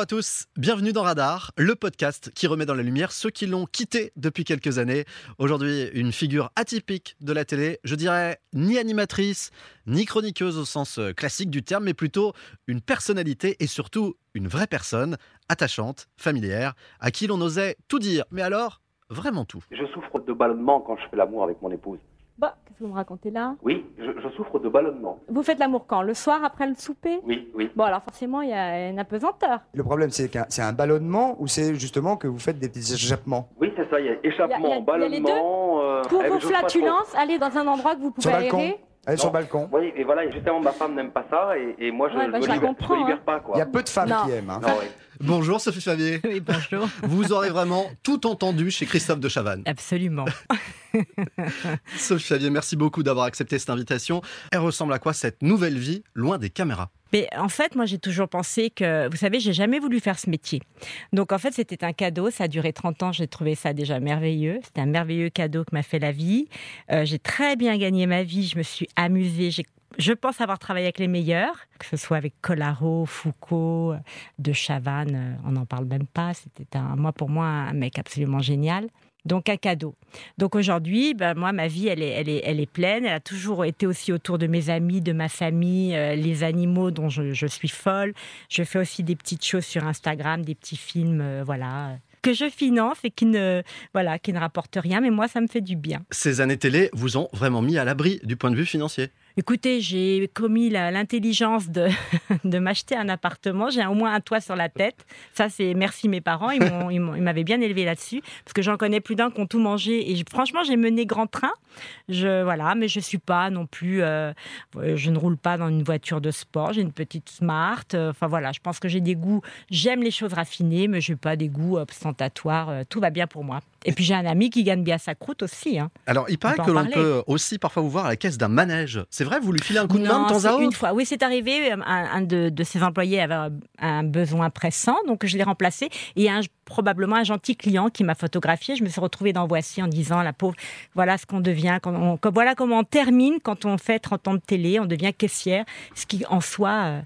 Bonjour à tous, bienvenue dans Radar, le podcast qui remet dans la lumière ceux qui l'ont quitté depuis quelques années. Aujourd'hui, une figure atypique de la télé, je dirais ni animatrice, ni chroniqueuse au sens euh, classique du terme, mais plutôt une personnalité et surtout une vraie personne, attachante, familière, à qui l'on osait tout dire, mais alors vraiment tout. Je souffre de ballonnement quand je fais l'amour avec mon épouse. Bah, qu'est-ce que vous me racontez là? Oui, je, je souffre de ballonnement. Vous faites l'amour quand? Le soir après le souper? Oui, oui. Bon, alors forcément, il y a une apesanteur. Le problème, c'est qu'un c'est un ballonnement ou c'est justement que vous faites des petits échappements? Oui, c'est ça, il y a échappement, y a- il y a les ballonnement. euh, Pour eh, vos flatulences, allez dans un endroit que vous pouvez Sur le balcon aérer. Allez sur le balcon. Oui, et voilà, et justement, ma femme n'aime pas ça, et, et moi, je Ouais, ne bah, me, je la libère, comprends, je me libère hein. pas, quoi. Il y a peu de femmes Non. qui aiment. hein. Non, oui. Bonjour Sophie Favier, Oui, bonjour. vous aurez vraiment tout entendu chez Christophe de Chavannes. Absolument. Sophie Favier, merci beaucoup d'avoir accepté cette invitation. Elle ressemble à quoi cette nouvelle vie loin des caméras? Mais en fait, moi, j'ai toujours pensé que, vous savez, j'ai jamais voulu faire ce métier. Donc, en fait, c'était un cadeau. Ça a duré 30 ans. J'ai trouvé ça déjà merveilleux. C'était un merveilleux cadeau que m'a fait la vie. Euh, j'ai très bien gagné ma vie. Je me suis amusée. J'ai je pense avoir travaillé avec les meilleurs, que ce soit avec Collaro, Foucault, De Chavannes, euh, on n'en parle même pas. C'était un, moi pour moi un mec absolument génial. Donc un cadeau. Donc aujourd'hui, ben, moi, ma vie, elle est, elle, est, elle est pleine. Elle a toujours été aussi autour de mes amis, de ma famille, euh, les animaux dont je, suis folle. Je fais aussi des petites choses sur Instagram, des petits films, euh, voilà, euh, que je finance et qui ne, voilà, qui ne rapportent rien. Mais moi, ça me fait du bien. Ces années télé vous ont vraiment mis à l'abri du point de vue financier. Écoutez, j'ai commis l'intelligence de, m'acheter un appartement. J'ai au moins un toit sur la tête. Ça, c'est merci mes parents. Ils m'avaient bien élevé là-dessus. Parce que j'en connais plus d'un qui ont tout mangé. Et franchement, j'ai mené grand train. Je, voilà, mais je suis pas non plus. euh, je ne roule pas dans une voiture de sport. J'ai une petite smart. Euh, Enfin voilà, je pense que j'ai des goûts. J'aime les choses raffinées, mais je n'ai pas des goûts ostentatoires. Euh, Tout va bien pour moi. Et puis j'ai un ami qui gagne bien sa croûte aussi. hein. Alors, il paraît que l'on peut aussi parfois vous voir à la caisse d'un manège. C'est vrai, vous lui filez un coup de main de temps à autre Une fois, oui, c'est arrivé. Un, un de, de ses employés avait un, un besoin pressant, donc je l'ai remplacé. Et un, probablement un gentil client qui m'a photographié. Je me suis retrouvée dans Voici en disant la pauvre, voilà ce qu'on devient, quand on- voilà comment on termine quand on fait 30 ans de télé, on devient caissière, ce qui en soi euh,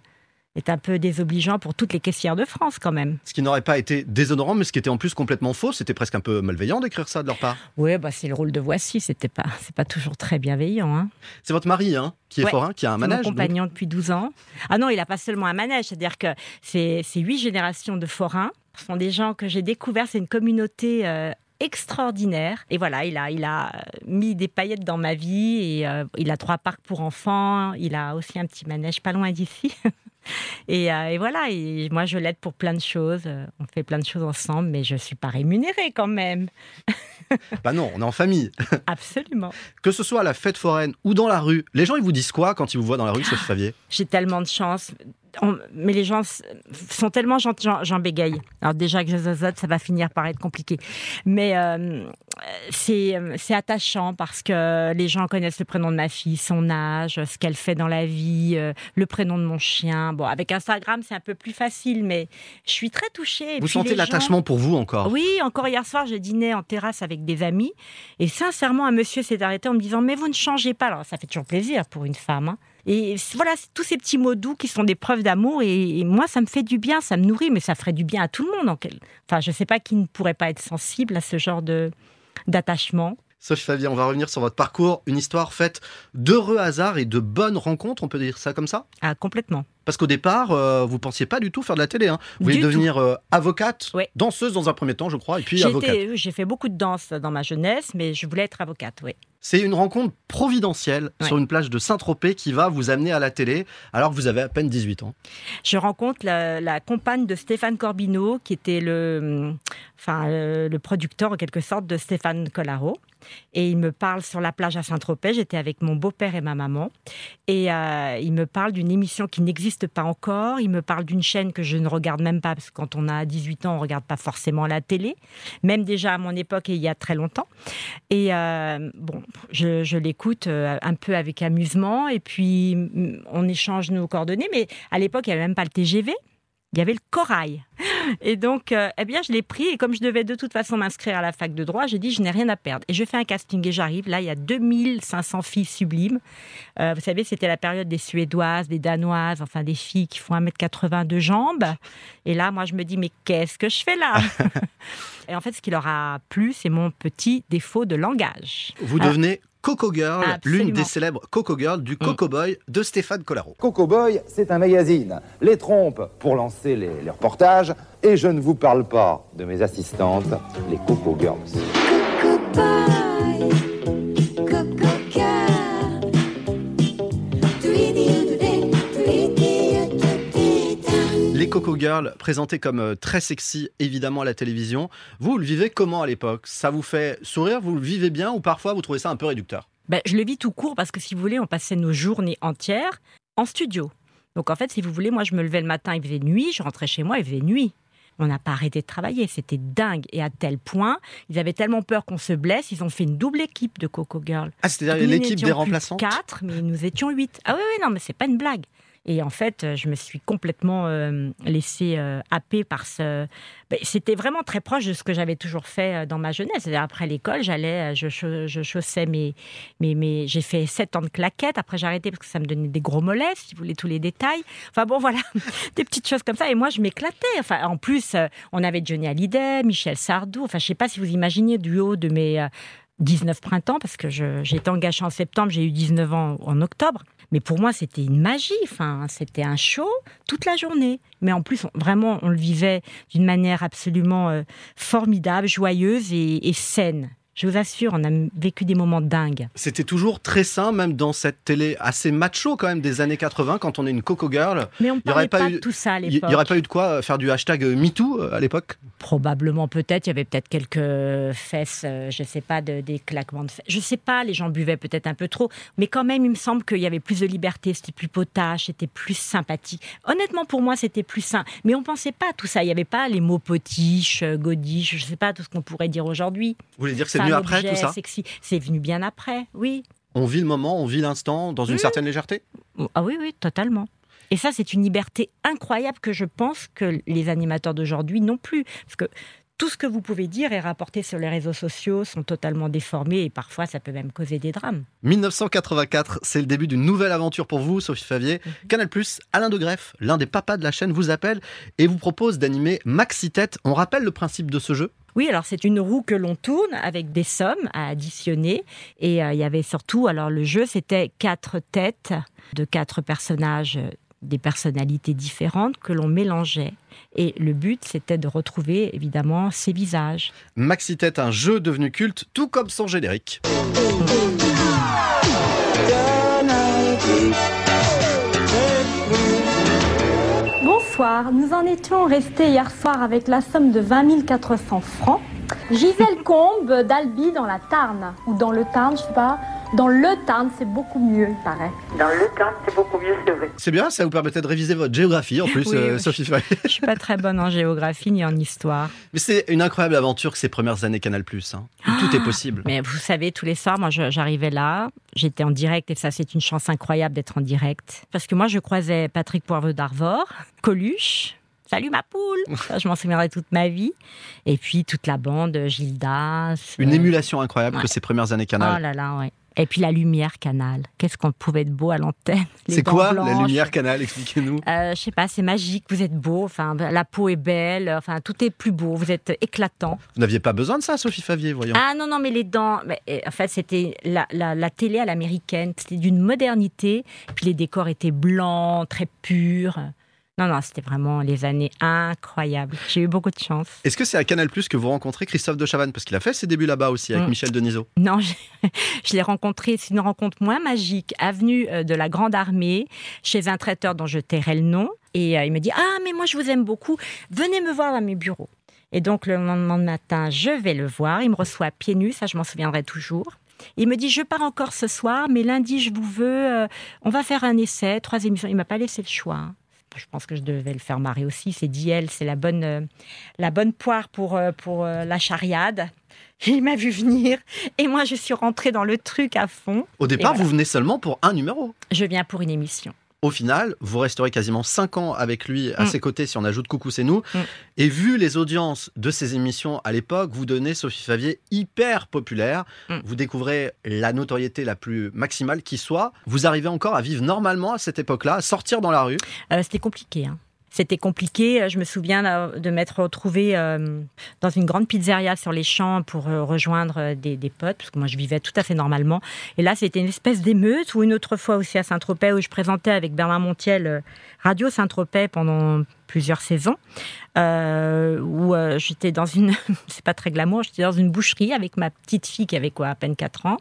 est un peu désobligeant pour toutes les caissières de France quand même. Ce qui n'aurait pas été déshonorant, mais ce qui était en plus complètement faux. C'était presque un peu malveillant d'écrire ça de leur part. Oui, bah c'est le rôle de Voici. C'était pas, c'est pas toujours très bienveillant. Hein. C'est votre mari, hein, qui est Ouais. forain, qui a un manège. Mon donc. compagnon depuis 12 ans. Ah non, il n'a pas seulement un manège, c'est-à-dire que c'est c'est huit générations de forains. Ce sont des gens que j'ai découverts, c'est une communauté euh, extraordinaire. Et voilà, il a, il a euh, mis des paillettes dans ma vie et euh, il a trois parcs pour enfants. Il a aussi un petit manège pas loin d'ici. Et, euh, et voilà, et moi je l'aide pour plein de choses. Euh, On fait plein de choses ensemble, mais je suis pas rémunérée quand même. Bah non, on est en famille. Absolument. Que ce soit à la fête foraine ou dans la rue, les gens ils vous disent quoi quand ils vous voient dans la rue, Sophie Favier J'ai tellement de chance. On- mais les gens sont tellement gentils, j'en- bégaye. Alors déjà que je zozote, ça va finir par être compliqué. Mais euh, c'est attachant parce que les gens connaissent le prénom de ma fille, son âge, ce qu'elle fait dans la vie, euh, le prénom de mon chien. Bon, avec Instagram, c'est un peu plus facile, mais je suis très touchée. Et Vous sentez gens- l'attachement pour vous encore? Oui, encore hier soir, je dînais en terrasse avec des amis et sincèrement, un monsieur s'est arrêté en me disant Mais vous ne changez pas. Alors, ça fait toujours plaisir pour une femme. hein. Et voilà, tous ces petits mots doux qui sont des preuves d'amour et, et moi, ça me fait du bien, ça me nourrit, mais ça ferait du bien à tout le monde. en quel- Enfin, je ne sais pas qui ne pourrait pas être sensible à ce genre de d'attachement. Sophie Favier, on va revenir sur votre parcours, une histoire faite d'heureux hasards et de bonnes rencontres, on peut dire ça comme ça? Ah, complètement. Parce qu'au départ, euh, vous pensiez pas du tout faire de la télé. Hein. Vous vouliez devenir euh, avocate, danseuse dans un premier temps, je crois, et puis avocate. J'ai fait beaucoup de danse dans ma jeunesse, mais je voulais être avocate, oui. C'est une rencontre providentielle Ouais. sur une plage de Saint-Tropez qui va vous amener à la télé alors que vous avez à peine 18 ans. je rencontre la, la compagne de Stéphane Corbineau, qui était le, enfin, le, le producteur en quelque sorte de Stéphane Collaro. Et il me parle sur la plage à Saint-Tropez. J'étais avec mon beau-père et ma maman. Et euh, il me parle d'une émission qui n'existe pas encore. Il me parle d'une chaîne que je ne regarde même pas, parce que quand on a 18 ans, on ne regarde pas forcément la télé. Même déjà à mon époque et il y a très longtemps. Et euh, bon, je, je l'écoute euh, un peu avec amusement. Et puis, on échange nos coordonnées. Mais à l'époque, il n'y avait même pas le TGV. Il y avait le corail. Et donc, euh, eh bien, je l'ai pris. Et comme je devais de toute façon m'inscrire à la fac de droit, j'ai dit, je n'ai rien à perdre. Et je fais un casting et j'arrive. Là, il y a 2500 filles sublimes. Euh, vous savez, c'était la période des Suédoises, des Danoises, enfin des filles qui font 1m80 de jambes. Et là, moi, je me dis, mais qu'est-ce que je fais là? Et en fait, ce qui leur a plu, c'est mon petit défaut de langage. Vous devenez Coco Girl, l'une des célèbres Coco Girl du Coco Boy de Stéphane Collaro. Coco Boy, c'est un magazine. Les trompes pour lancer les, les reportages. Et je ne vous parle pas de mes assistantes, les Coco Girls. Coco Girls, présentés comme euh, très sexy évidemment à la télévision, vous le vivez comment à l'époque? Ça vous fait sourire? Vous le vivez bien ou parfois vous trouvez ça un peu réducteur? Ben, je le vis tout court parce que si vous voulez, on passait nos journées entières en studio. Donc en fait, si vous voulez, moi je me levais le matin, il faisait nuit, je rentrais chez moi, il faisait nuit. On n'a pas arrêté de travailler, c'était dingue. Et à tel point, ils avaient tellement peur qu'on se blesse, ils ont fait une double équipe de Coco Girl. Ah, c'est-à-dire l'équipe des remplaçants Quatre, mais nous étions huit. Ah oui, oui, non, mais c'est pas une blague. Et en fait, euh, je me suis complètement euh, laissée euh, happer par ce. Ben, C'était vraiment très proche de ce que j'avais toujours fait euh, dans ma jeunesse. Après l'école, j'allais, je, cha- je chaussais mes, J'ai fait sept ans de claquettes. Après, j'ai arrêté parce que ça me donnait des gros mollets, si vous voulez tous les détails. Enfin bon, voilà, des petites choses comme ça. Et moi, je m'éclatais. Enfin, en plus, on avait Johnny Hallyday, Michel Sardou. Enfin, je sais pas si vous imaginez du haut de mes. euh, 19 printemps, parce que j'ai été engagée en septembre, j'ai eu 19 ans en octobre. Mais pour moi, c'était une magie. Enfin, c'était un show toute la journée. Mais en plus, on- vraiment, on le vivait d'une manière absolument euh, formidable, joyeuse et, et saine. Je vous assure, on a vécu des moments dingues. C'était toujours très sain, même dans cette télé assez macho quand même des années 80, quand on est une Coco Girl. Mais on ne Il parlait pas eu- de tout ça à Il l'époque. n'y aurait pas eu de quoi faire du hashtag MeToo euh, à l'époque? Probablement, peut-être. Il y avait peut-être quelques fesses, euh, je ne sais pas, de, des claquements de fesses. Je ne sais pas, les gens buvaient peut-être un peu trop. Mais quand même, il me semble qu'il y avait plus de liberté, c'était plus potache, c'était plus sympathique. Honnêtement, pour moi, c'était plus sain. Mais on ne pensait pas à tout ça. Il n'y avait pas les mots potiches, euh, godiches, je ne sais pas tout ce qu'on pourrait dire aujourd'hui. Vous voulez dire que c'est venu après tout ça sexy. C'est venu bien après, oui. On vit le moment, on vit l'instant dans une Mmh. certaine légèreté? Ah oui, oui, totalement. Et ça, c'est une liberté incroyable que je pense que les animateurs d'aujourd'hui n'ont plus. Parce que tout ce que vous pouvez dire et rapporter sur les réseaux sociaux sont totalement déformés et parfois ça peut même causer des drames. 1984, c'est le début d'une nouvelle aventure pour vous, Sophie Favier. Mhm. Canal+, Alain de Greff, l'un des papas de la chaîne, vous appelle et vous propose d'animer Maxi Tête. On rappelle le principe de ce jeu? Oui, alors c'est une roue que l'on tourne avec des sommes à additionner. Et euh, il y avait surtout, alors le jeu, c'était quatre têtes de quatre personnages, des personnalités différentes que l'on mélangeait. Et le but, c'était de retrouver évidemment ces visages. Maxi Tête, un jeu devenu culte, tout comme son générique. Bonsoir, nous en étions restés hier soir avec la somme de 20 400 francs. Gisèle Combe d'Albi dans la Tarn, ou dans le Tarn, je sais pas. Dans le Tarn, c'est beaucoup mieux, il paraît. Dans le temps, c'est beaucoup mieux, c'est vrai. C'est bien, ça vous permettait de réviser votre géographie en plus, Oui, euh, oui. Sophie Favier. Je suis pas très bonne en géographie ni en histoire. Mais c'est une incroyable aventure que ces premières années Canal+. Hein, où tout est possible. Mais vous savez, tous les soirs, moi, je- j'arrivais là, j'étais en direct, et ça, c'est une chance incroyable d'être en direct. Parce que moi, je croisais Patrick Poivre d'Arvor, Coluche. Salut ma poule Ça, Je m'en souviendrai toute ma vie. Et puis toute la bande, Gildas. Une euh, émulation incroyable ouais. que ces premières années Oh Canal. là là, ouais. Et puis la lumière Canal. Qu'est-ce qu'on pouvait être beau à l'antenne. c'est quoi la lumière Canal Expliquez-nous. Euh, je sais pas, c'est magique, vous êtes beau, enfin la peau est belle, enfin tout est plus beau, vous êtes éclatant. Vous n'aviez pas besoin de ça, Sophie Favier, voyons. Ah non, non, mais les dents, mais, en fait, c'était la, la, la télé à l'américaine, c'était d'une modernité, puis les décors étaient blancs, très purs. Non, non, c'était vraiment les années incroyables. J'ai eu beaucoup de chance. Est-ce que c'est à Canal que vous rencontrez Christophe de Chavannes? Parce qu'il a fait ses débuts là-bas aussi avec Mm. Michel Denisot. Non, je, je l'ai rencontré, c'est une rencontre moins magique, avenue euh, de la Grande Armée, chez un traiteur dont je tairai le nom. Et euh, il me dit Ah, mais moi je vous aime beaucoup, venez me voir dans mes bureaux. Et donc le lendemain matin, je vais le voir. Il me reçoit pieds nus, ça je m'en souviendrai toujours. Il me dit Je pars encore ce soir, mais lundi je vous veux, euh, on va faire un essai, trois émissions. Il m'a pas laissé le choix. hein. Je pense que je devais le faire marrer aussi. C'est dit elle, c'est la bonne, euh, la bonne poire pour, euh, pour euh, la chariade. Il m'a vu venir et moi je suis rentrée dans le truc à fond. Au départ, voilà. vous venez seulement pour un numéro. Je viens pour une émission. Au final, vous resterez quasiment 5 ans avec lui à Mm. ses côtés si on ajoute Coucou c'est nous. Mm. Et vu les audiences de ces émissions à l'époque, vous donnez Sophie Favier hyper populaire. Mm. Vous découvrez la notoriété la plus maximale qui soit. Vous arrivez encore à vivre normalement à cette époque-là, à sortir dans la rue. Euh, C'était compliqué. hein. C'était compliqué. Euh, Je me souviens de m'être retrouvée euh, dans une grande pizzeria sur les champs pour euh, rejoindre des, potes, parce que moi je vivais tout à fait normalement. Et là, c'était une espèce d'émeute, ou une autre fois aussi à Saint-Tropez, où je présentais avec Bernard Montiel Radio Saint-Tropez pendant plusieurs saisons, où j'étais dans une, c'est pas très glamour, j'étais dans une boucherie avec ma petite fille qui avait quoi, à peine 4 ans,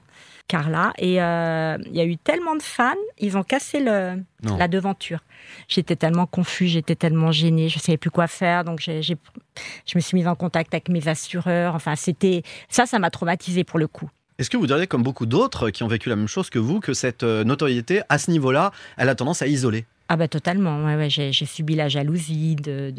Carla, et euh, il y a eu tellement de fans, ils ont cassé le, Non. la devanture. J'étais tellement confus, j'étais tellement gênée, je savais plus quoi faire, donc j'ai, j'ai- je me suis mise en contact avec mes assureurs. Enfin, c'était ça, ça m'a traumatisée pour le coup. Est-ce que vous diriez, comme beaucoup d'autres qui ont vécu la même chose que vous, que cette euh, notoriété, à ce niveau-là, elle a tendance à isoler? Ah bah totalement, j'ai, subi la jalousie, euh,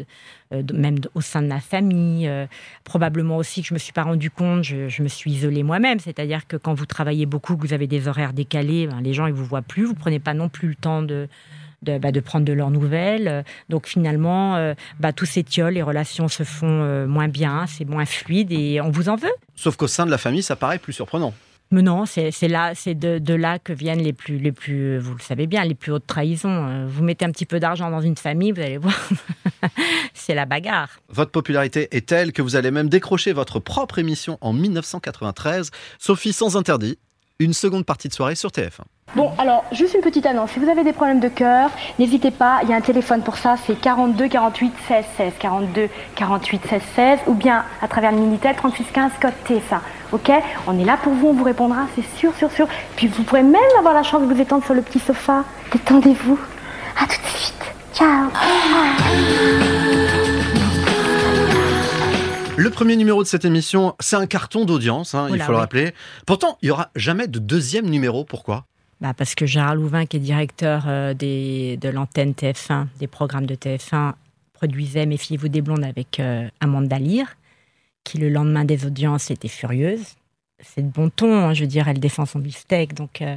même au sein de ma famille. euh, probablement aussi que je me suis pas rendu compte, je, me suis isolée moi-même. C'est-à-dire que quand vous travaillez beaucoup, que vous avez des horaires décalés, ben, les gens ils vous voient plus, vous prenez pas non plus le temps de bah, prendre de leurs nouvelles. Donc finalement, euh, bah, tout s'étiole, les relations se font moins bien, c'est moins fluide et on vous en veut. Sauf qu'au sein de la famille, ça paraît plus surprenant. Mais non, c'est c'est là, c'est de, de là que viennent les plus, les plus, vous le savez bien, les plus hautes trahisons. Euh, Vous mettez un petit peu d'argent dans une famille, vous allez voir, c'est la bagarre. Votre popularité est telle que vous allez même décrocher votre propre émission en 1993, Sophie sans interdit, une seconde partie de soirée sur TF1. Bon, alors, juste une petite annonce. Si vous avez des problèmes de cœur, n'hésitez pas, il y a un téléphone pour ça, c'est 42 48 16 16. 42 48 16 16. Ou bien à travers le Minitel 36 15 code TF1. Ok On est là pour vous, on vous répondra, c'est sûr, sûr, sûr. Puis vous pourrez même avoir la chance de vous étendre sur le petit sofa. Détendez-vous. À tout de suite. Ciao. Le premier numéro de cette émission, c'est un carton d'audience, hein, il Oula, faut le rappeler. Pourtant, il n'y aura jamais de deuxième numéro. Pourquoi? Bah parce que Gérard Louvain, qui est directeur euh, des, de l'antenne TF1, des programmes de TF1, produisait Méfiez-vous des blondes avec euh, Amanda Lear, qui le lendemain des audiences était furieuse. C'est de bon ton, hein, je veux dire, elle défend son beefsteak, donc euh,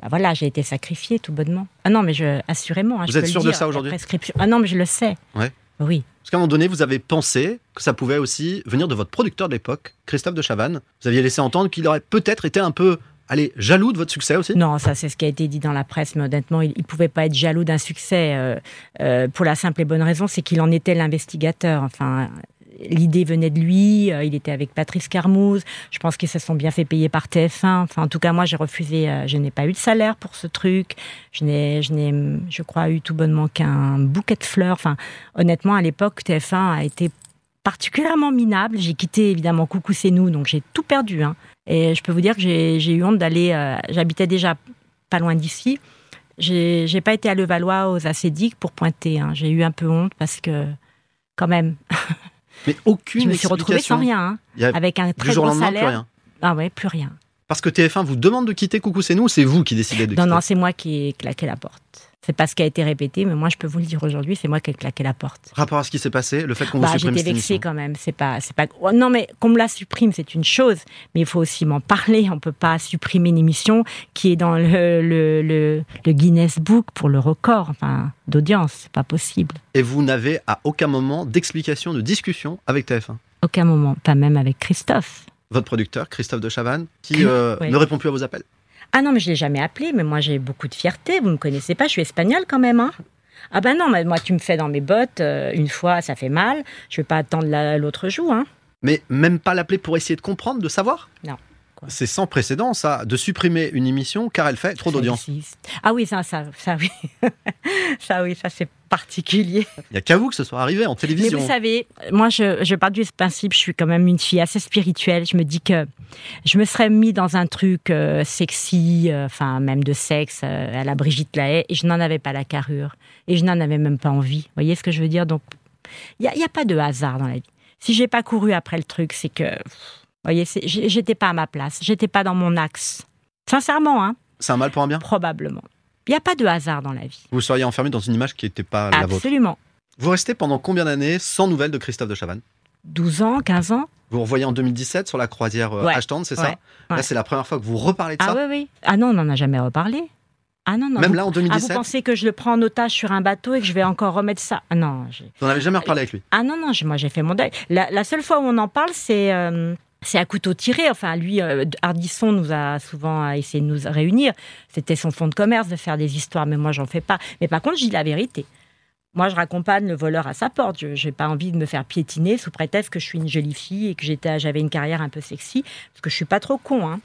bah voilà, j'ai été sacrifiée tout bonnement. Ah non, mais je, assurément, hein, Vous je êtes sûre de ça aujourd'hui? Ah non, mais je le sais. Ouais. Oui. Parce qu'à un moment donné, vous avez pensé que ça pouvait aussi venir de votre producteur de l'époque, Christophe de Chavannes. Vous aviez laissé entendre qu'il aurait peut-être été un peu, allez, jaloux de votre succès aussi? Non, ça c'est ce qui a été dit dans la presse, mais honnêtement, il ne pouvait pas être jaloux d'un succès euh, euh, pour la simple et bonne raison, c'est qu'il en était l'investigateur. Enfin, l'idée venait de lui, euh, il était avec Patrice Carmouze, je pense qu'ils se sont bien fait payer par TF1. Enfin, en tout cas, moi j'ai refusé, euh, je n'ai pas eu de salaire pour ce truc, je n'ai, je n'ai, je crois, eu tout bonnement qu'un bouquet de fleurs. Enfin, honnêtement, à l'époque, TF1 a été particulièrement minable. J'ai quitté évidemment Coucou c'est nous, donc j'ai tout perdu. hein. Et je peux vous dire que j'ai eu honte d'aller. euh, J'habitais déjà pas loin d'ici. J'ai j'ai pas été à Levallois aux Acédiques pour pointer. hein. J'ai eu un peu honte parce que, quand même, Mais aucune je me suis retrouvée sans rien, hein, avec un du très jour gros lendemain, plus salaire. rien. Ah ouais, plus rien. Parce que TF1 vous demande de quitter Coucou c'est nous ou c'est vous qui décidez de Non, quitter non, c'est moi qui ai claqué la porte. C'est pas ce qui a été répété, mais moi je peux vous le dire aujourd'hui, c'est moi qui ai claqué la porte. Rapport à ce qui s'est passé, le fait qu'on vous Bah, supprime j'étais vexée quand même. C'est pas, c'est pas. Non, mais qu'on me la supprime, c'est une chose, mais il faut aussi m'en parler. On peut pas supprimer une émission qui est dans le, le, le, le Guinness Book pour le record, enfin, d'audience. C'est pas possible. Et vous n'avez à aucun moment d'explication, de discussion avec TF1. Aucun moment, pas même avec Christophe. Votre producteur, Christophe de Chavannes, qui euh, Oui. ne répond plus à vos appels. Ah non, mais je l'ai jamais appelé, mais moi j'ai beaucoup de fierté. Vous me connaissez pas, je suis espagnole quand même, hein. Ah ben non, mais moi tu me fais dans mes bottes euh, une fois, ça fait mal. Je vais pas attendre la- l'autre jour, hein. Mais même pas l'appeler pour essayer de comprendre, de savoir? Non. C'est sans précédent, ça, de supprimer une émission car elle fait trop d'audience. Ah oui, ça, ça, ça oui, ça oui, ça c'est particulier. Il n'y a qu'à vous que ce soit arrivé en Mais télévision. vous savez, moi, je, je pars du principe, je suis quand même une fille assez spirituelle. Je me dis que je me serais mis dans un truc euh, sexy, euh, enfin, même de sexe, euh, à la Brigitte Lahaye, et je n'en avais pas la carrure. Et je n'en avais même pas envie. Vous voyez ce que je veux dire? Donc, il n'y a, a pas de hasard dans la vie. Si j'ai pas couru après le truc, c'est que, vous voyez, j'étais pas à ma place. J'étais pas dans mon axe. Sincèrement, hein, C'est un mal pour un bien? Probablement. Il n'y a pas de hasard dans la vie. Vous seriez enfermé dans une image qui n'était pas la vôtre. Absolument. Vous restez pendant combien d'années sans nouvelles de Christophe de Chavannes? 12 ans, 15 ans Vous revoyez en 2017 sur la croisière euh, Ouais. Ashton, c'est ça? Ouais. Là, c'est la première fois que vous reparlez de Ah ça? oui, oui. Ah non, on n'en a jamais reparlé. Ah non, non. Même vous- là en ah, vous 2017 pensez que je le prends en otage sur un bateau et que je vais encore remettre ça? Ah non, Vous n'en avez jamais reparlé avec lui? Ah non, non, moi j'ai fait mon deuil. La, la seule fois où on en parle, c'est euh, c'est à couteau tiré. Enfin, lui, euh, Hardisson nous a souvent essayé de nous réunir. C'était son fonds de commerce de faire des histoires, mais moi j'en fais pas. Mais par contre, je dis la vérité. Moi, je raccompagne le voleur à sa porte. Je n'ai pas envie de me faire piétiner sous prétexte que je suis une jolie fille et que j'étais, j'avais une carrière un peu sexy, parce que je suis pas trop con. Hein.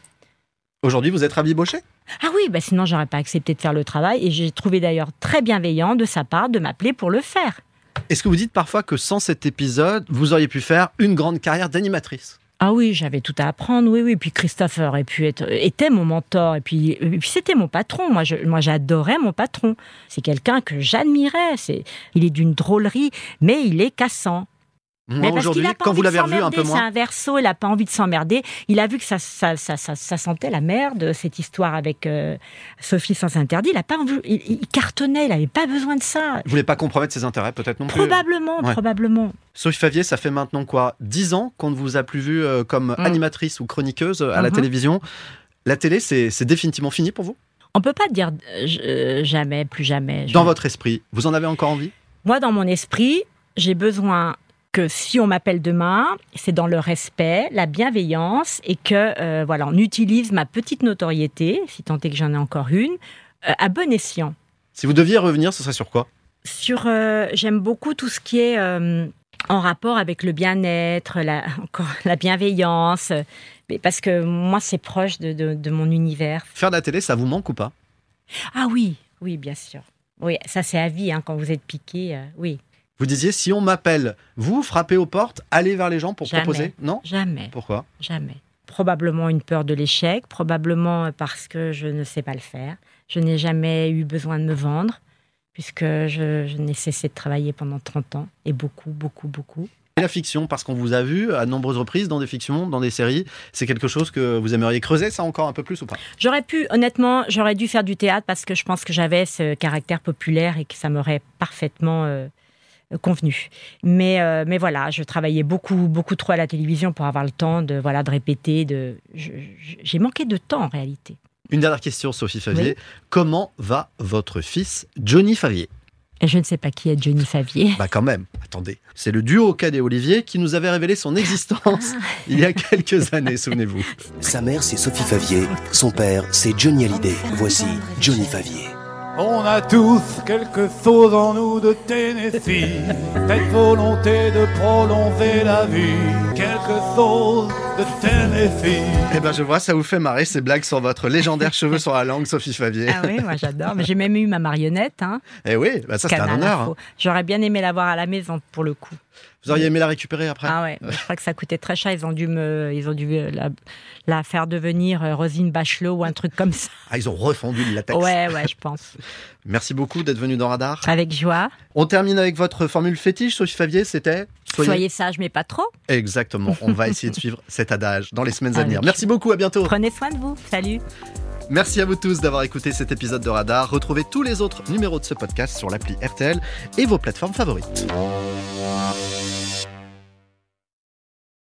Aujourd'hui, vous êtes rabiboché Ah oui, bah sinon j'aurais pas accepté de faire le travail. Et j'ai trouvé d'ailleurs très bienveillant de sa part de m'appeler pour le faire. Est-ce que vous dites parfois que sans cet épisode, vous auriez pu faire une grande carrière d'animatrice? Ah oui, j'avais tout à apprendre, oui, oui. Puis Christophe aurait pu être, était mon mentor, et puis, et puis c'était mon patron. Moi, moi, j'adorais mon patron. C'est quelqu'un que j'admirais. C'est, il est d'une drôlerie, mais il est cassant. Moi, aujourd'hui, quand vous l'avez revu un peu C'est moins, un verso, il a pas envie de s'emmerder. Il a vu que ça, ça, ça, ça, ça sentait la merde, cette histoire avec euh, Sophie sans interdit. Il a pas envie, il, il cartonnait, il avait pas besoin de ça. vous voulez pas compromettre ses intérêts, peut-être non plus Probablement, Ouais. probablement. Sophie Favier, ça fait maintenant quoi? 10 ans qu'on ne vous a plus vu euh, comme Mm. animatrice ou chroniqueuse euh, à la Mhm. télévision. La télé, c'est c'est définitivement fini pour vous? On peut pas dire euh, euh, jamais, plus jamais. Dans votre esprit, vous en avez encore envie? Moi, dans mon esprit, j'ai besoin que si on m'appelle demain, c'est dans le respect, la bienveillance et que euh, voilà, on utilise ma petite notoriété, si tant est que j'en ai encore une, euh, à bon escient. Si vous deviez revenir, ce serait sur quoi? Sur, euh, j'aime beaucoup tout ce qui est en rapport avec le bien-être, la, encore la bienveillance, mais parce que moi, c'est proche de, de- de mon univers. Faire de la télé, ça vous manque ou pas? Ah oui, oui, bien sûr. Oui, ça c'est à vie hein, quand vous êtes piqué. euh, oui, Vous disiez, si on m'appelle, vous frappez aux portes, allez vers les gens pour Jamais. proposer Non? Jamais. Pourquoi? Jamais. Probablement une peur de l'échec, probablement parce que je ne sais pas le faire. Je n'ai jamais eu besoin de me vendre, puisque je, je n'ai cessé de travailler pendant 30 ans, et beaucoup, beaucoup, beaucoup. Et la fiction, parce qu'on vous a vu à nombreuses reprises dans des fictions, dans des séries, c'est quelque chose que vous aimeriez creuser, ça encore un peu plus ou pas? J'aurais pu, honnêtement, j'aurais dû faire du théâtre parce que je pense que j'avais ce caractère populaire et que ça m'aurait parfaitement euh, convenu. Mais, euh, mais voilà, je travaillais beaucoup, beaucoup trop à la télévision pour avoir le temps de, voilà, de répéter. De... J'ai manqué de temps en réalité. Une dernière question, Sophie Favier. Comment va votre fils Johnny Favier? Et je ne sais pas qui est Johnny Favier. Bah quand même, attendez. C'est le duo Cadet Olivier qui nous avait révélé son existence il y a quelques années, souvenez-vous. Sa mère, c'est Sophie Favier. Son père, c'est Johnny Hallyday. Voici Johnny Favier. On a tous quelque chose en nous de Tennessee, cette volonté de prolonger la vie, quelque chose de Tennessee. Eh ben je vois, ça vous fait marrer ces blagues sur votre légendaire cheveux sur la langue, Sophie Favier. Ah oui, moi j'adore. Mais j'ai même eu ma marionnette. Hein, Eh oui, bah ça c'est un honneur. Hein. J'aurais bien aimé l'avoir à la maison pour le coup. Vous auriez aimé la récupérer après Ah ouais, je crois que ça coûtait très cher. Ils ont dû me, ils ont dû euh, la, la faire devenir euh, Rosine Bachelot ou un truc comme ça. Ah, ils ont refondu le latex. Ouais, ouais, je pense. Merci beaucoup d'être venu dans Radar. Avec joie. On termine avec votre formule fétiche, Sophie Favier, c'était Soyez, sage, mais pas trop. Exactement. On va essayer de suivre cet adage dans les semaines à venir. Merci beaucoup, à bientôt. Prenez soin de vous. Salut. Merci à vous tous d'avoir écouté cet épisode de Radar. Retrouvez tous les autres numéros de ce podcast sur l'appli RTL et vos plateformes favorites.